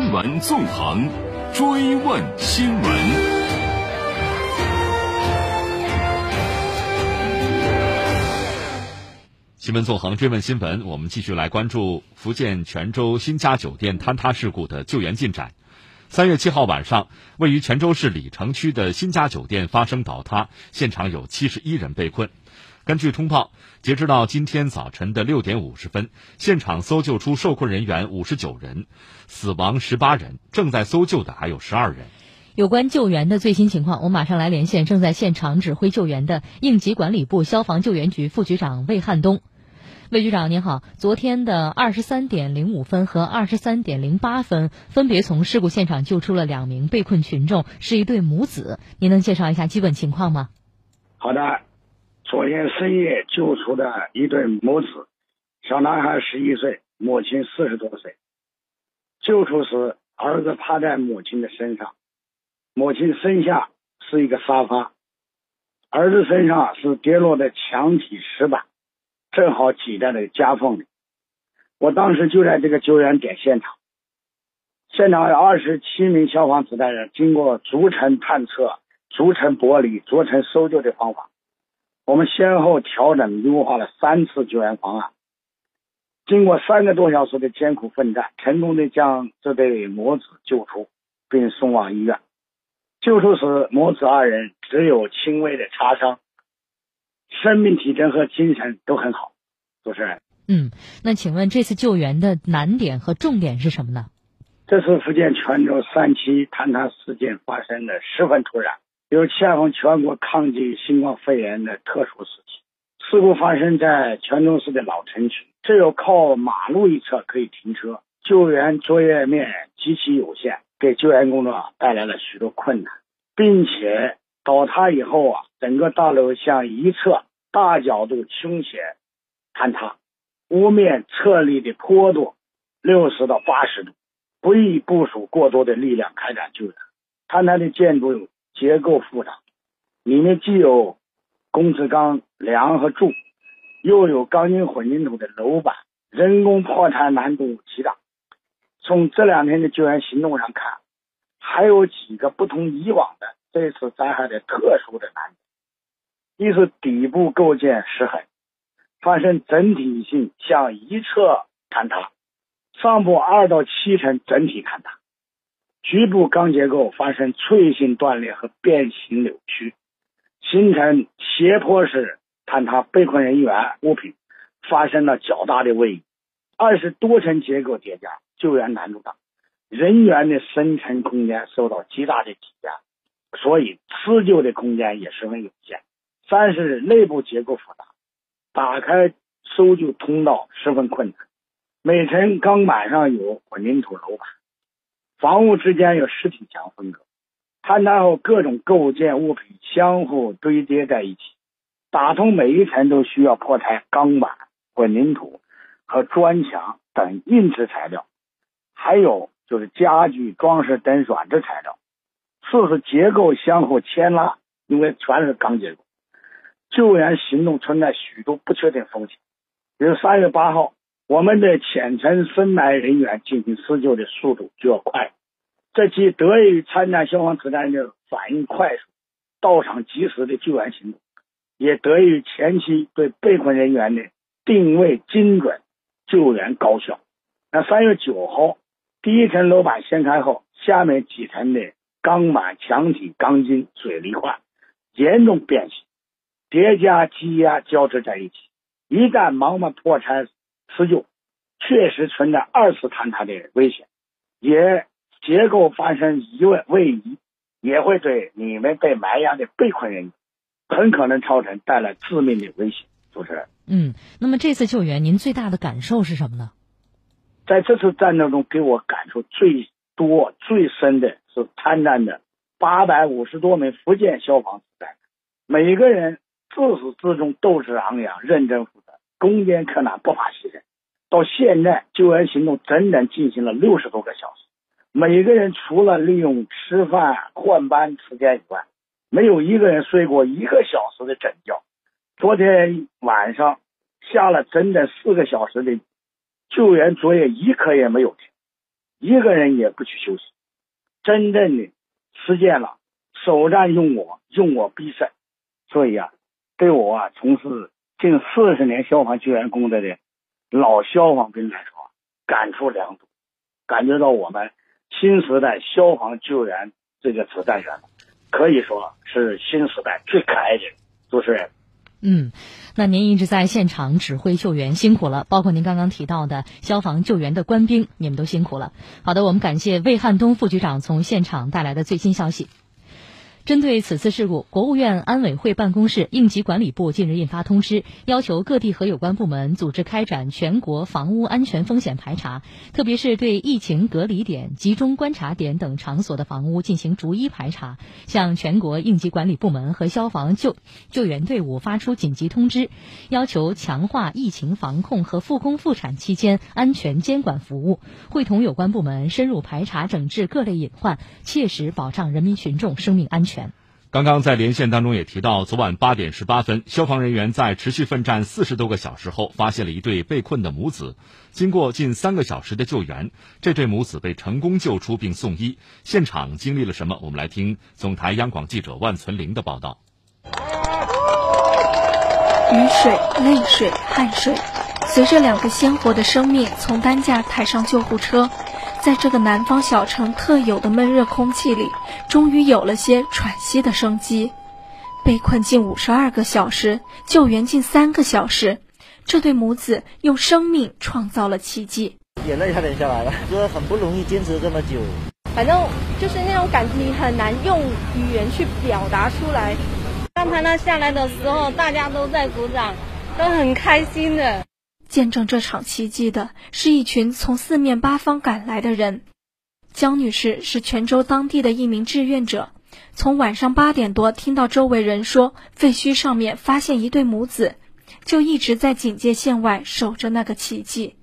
新闻纵横，追问新闻。新闻纵横，追问新闻。我们继续来关注福建泉州新家酒店坍塌事故的救援进展。三月七号晚上，位于泉州市鲤城区的新家酒店发生倒塌，现场有七十一人被困。根据通报，截止到今天早晨的六点五十分，现场搜救出受困人员五十九人，死亡十八人，正在搜救的还有十二人。有关救援的最新情况，我马上来连线正在现场指挥救援的应急管理部消防救援局副局长魏汉东。魏局长您好，昨天的二十三点零五分和二十三点零八分，分别从事故现场救出了两名被困群众，是一对母子。您能介绍一下基本情况吗？好的。昨天深夜救出的一对母子，小男孩十一岁，母亲四十多岁。救出时，儿子趴在母亲的身上，母亲身下是一个沙发，儿子身上是跌落的墙体石板，正好挤在了夹缝里。我当时就在这个救援点现场，现场有二十七名消防指战员，经过逐层探测、逐层剥离、逐层搜救的方法。我们先后调整优化了三次救援方案，经过三个多小时的艰苦奋战，成功的将这对母子救出，并送往医院。救出时，母子二人只有轻微的擦伤，生命体征和精神都很好。主持人，嗯，那请问这次救援的难点和重点是什么呢？这次福建泉州三期坍塌事件发生的十分突然。又恰逢全国抗击新冠肺炎的特殊时期，事故发生在泉州市的老城区，只有靠马路一侧可以停车，救援作业面极其有限，给救援工作带来了许多困难，并且倒塌以后啊，整个大楼向一侧大角度倾斜坍塌，屋面侧立的坡度六十到八十度，不宜部署过多的力量开展救援。坍塌的建筑有。结构复杂，里面既有工字钢梁和柱，又有钢筋混凝土的楼板，人工破拆难度极大。从这两天的救援行动上看，还有几个不同以往的这次灾害的特殊的难点：一是底部构件失衡，发生整体性向一侧坍塌，上部二到七层整体坍塌。局部钢结构发生脆性断裂和变形扭曲，形成斜坡式坍塌，被困人员物品发生了较大的位移。二是多层结构叠加，救援难度大，人员的生存空间受到极大的挤压，所以施救的空间也十分有限。三是内部结构复杂，打开搜救通道十分困难。每层钢板上有混凝土楼板。房屋之间有实体墙分隔，坍塌后各种构件物品相互堆叠在一起，打通每一层都需要破拆钢板、混凝土和砖墙等硬质材料，还有就是家具、装饰等软质材料。四是结构相互牵拉，因为全是钢结构，救援行动存在许多不确定风险。比如三月八号。我们的浅层深埋人员进行施救的速度就要快，这既得益于参战消防指战员反应快速、到场及时的救援行动，也得益于前期对被困人员的定位精准、救援高效。那三月九号，第一层楼板掀开后，下面几层的钢板、墙体、钢筋、水泥块严重变形，叠加积压交织在一起，一旦盲目破拆。施救确实存在二次坍塌的危险，也结构发生移位位移，也会对你们被埋压的被困人员很可能造成带来致命的危险。主持人，嗯，那么这次救援您最大的感受是什么呢？在这次战斗中，给我感受最多、最深的是参战的八百五十多名福建消防员，每个人自始至终斗志昂扬、认真负责。攻坚克难，不怕牺牲。到现在，救援行动整整进行了六十多个小时。每个人除了利用吃饭换班时间以外，没有一个人睡过一个小时的整觉。昨天晚上下了整整四个小时的救援作业，一刻也没有停。一个人也不去休息，真正的实践了首战用我，用我必胜。所以啊，对我啊从事近四十年消防救援工作的老消防兵来说，感触良多，感觉到我们新时代消防救援这个指战员，可以说是新时代最可爱的主持人。嗯，那您一直在现场指挥救援，辛苦了。包括您刚刚提到的消防救援的官兵，你们都辛苦了。好的，我们感谢魏汉东副局长从现场带来的最新消息。针对此次事故，国务院安委会办公室应急管理部近日印发通知，要求各地和有关部门组织开展全国房屋安全风险排查，特别是对疫情隔离点、集中观察点等场所的房屋进行逐一排查，向全国应急管理部门和消防救救援队伍发出紧急通知，要求强化疫情防控和复工复产期间安全监管服务，会同有关部门深入排查整治各类隐患，切实保障人民群众生命安全。刚刚在连线当中也提到，昨晚八点十八分，消防人员在持续奋战四十多个小时后，发现了一对被困的母子。经过近三个小时的救援，这对母子被成功救出并送医。现场经历了什么？我们来听总台央广记者万存玲的报道。雨水、泪水、汗水，随着两个鲜活的生命从担架抬上救护车。在这个南方小城特有的闷热空气里，终于有了些喘息的生机。被困近五十二个小时，救援近三个小时，这对母子用生命创造了奇迹。眼泪差点下来了，就是很不容易坚持这么久。反正就是那种感情很难用语言去表达出来。刚才他下来的时候，大家都在鼓掌，都很开心的。见证这场奇迹的是一群从四面八方赶来的人。江女士是泉州当地的一名志愿者，从晚上八点多听到周围人说废墟上面发现一对母子，就一直在警戒线外守着那个奇迹，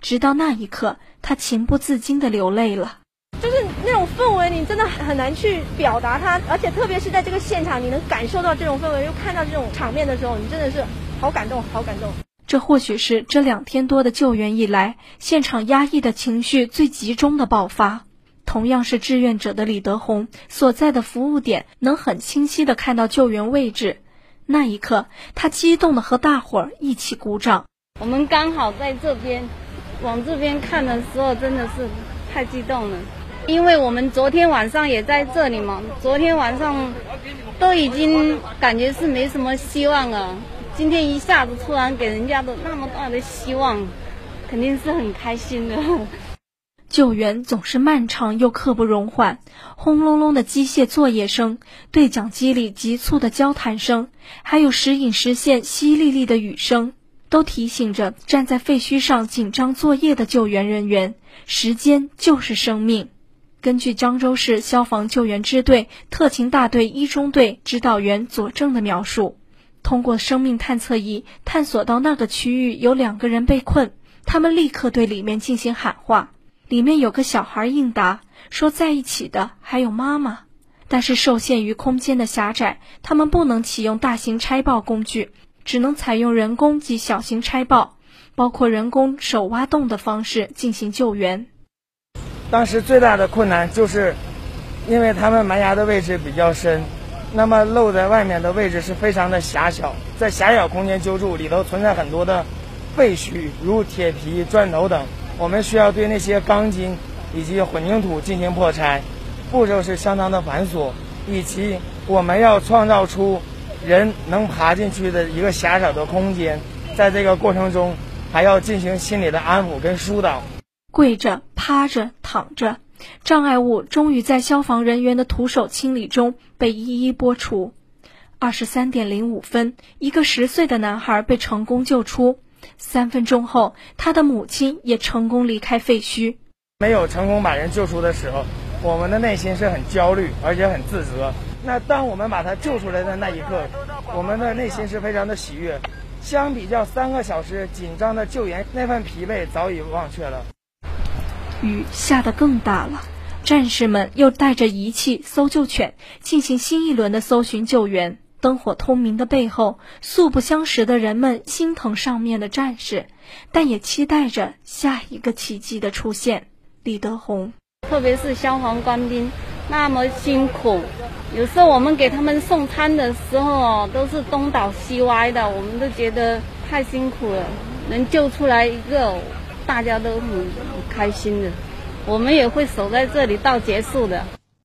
直到那一刻，他情不自禁的流泪了。就是那种氛围，你真的很难去表达它，而且特别是在这个现场，你能感受到这种氛围，又看到这种场面的时候，你真的是好感动，好感动。这或许是这两天多的救援以来，现场压抑的情绪最集中的爆发。同样是志愿者的李德红所在的服务点，能很清晰的看到救援位置。那一刻，他激动的和大伙儿一起鼓掌。我们刚好在这边，往这边看的时候，真的是太激动了，因为我们昨天晚上也在这里嘛。昨天晚上都已经感觉是没什么希望了。今天一下子突然给人家的那么大的希望，肯定是很开心的。救援总是漫长又刻不容缓，轰隆隆的机械作业声，对讲机里急促的交谈声，还有时隐时现淅沥沥的雨声，都提醒着站在废墟上紧张作业的救援人员：时间就是生命。根据漳州市消防救援支队特勤大队一中队指导员左正的描述。通过生命探测仪探索到那个区域有两个人被困，他们立刻对里面进行喊话。里面有个小孩应答说在一起的还有妈妈，但是受限于空间的狭窄，他们不能启用大型拆爆工具，只能采用人工及小型拆爆，包括人工手挖洞的方式进行救援。当时最大的困难就是，因为他们埋牙的位置比较深。那么露在外面的位置是非常的狭小，在狭小空间救助里头存在很多的废墟，如铁皮、砖头等，我们需要对那些钢筋以及混凝土进行破拆，步骤是相当的繁琐，以及我们要创造出人能爬进去的一个狭小的空间，在这个过程中还要进行心理的安抚跟疏导，跪着、趴着、躺着。障碍物终于在消防人员的徒手清理中被一一拨除。二十三点零五分，一个十岁的男孩被成功救出。三分钟后，他的母亲也成功离开废墟。没有成功把人救出的时候，我们的内心是很焦虑，而且很自责。那当我们把他救出来的那一刻，我们的内心是非常的喜悦。相比较三个小时紧张的救援，那份疲惫早已忘却了。雨下得更大了，战士们又带着仪器、搜救犬进行新一轮的搜寻救援。灯火通明的背后，素不相识的人们心疼上面的战士，但也期待着下一个奇迹的出现。李德红。特别是消防官兵那么辛苦，有时候我们给他们送餐的时候哦，都是东倒西歪的，我们都觉得太辛苦了。能救出来一个，大家都很开心的。我们也会守在这里到结束的。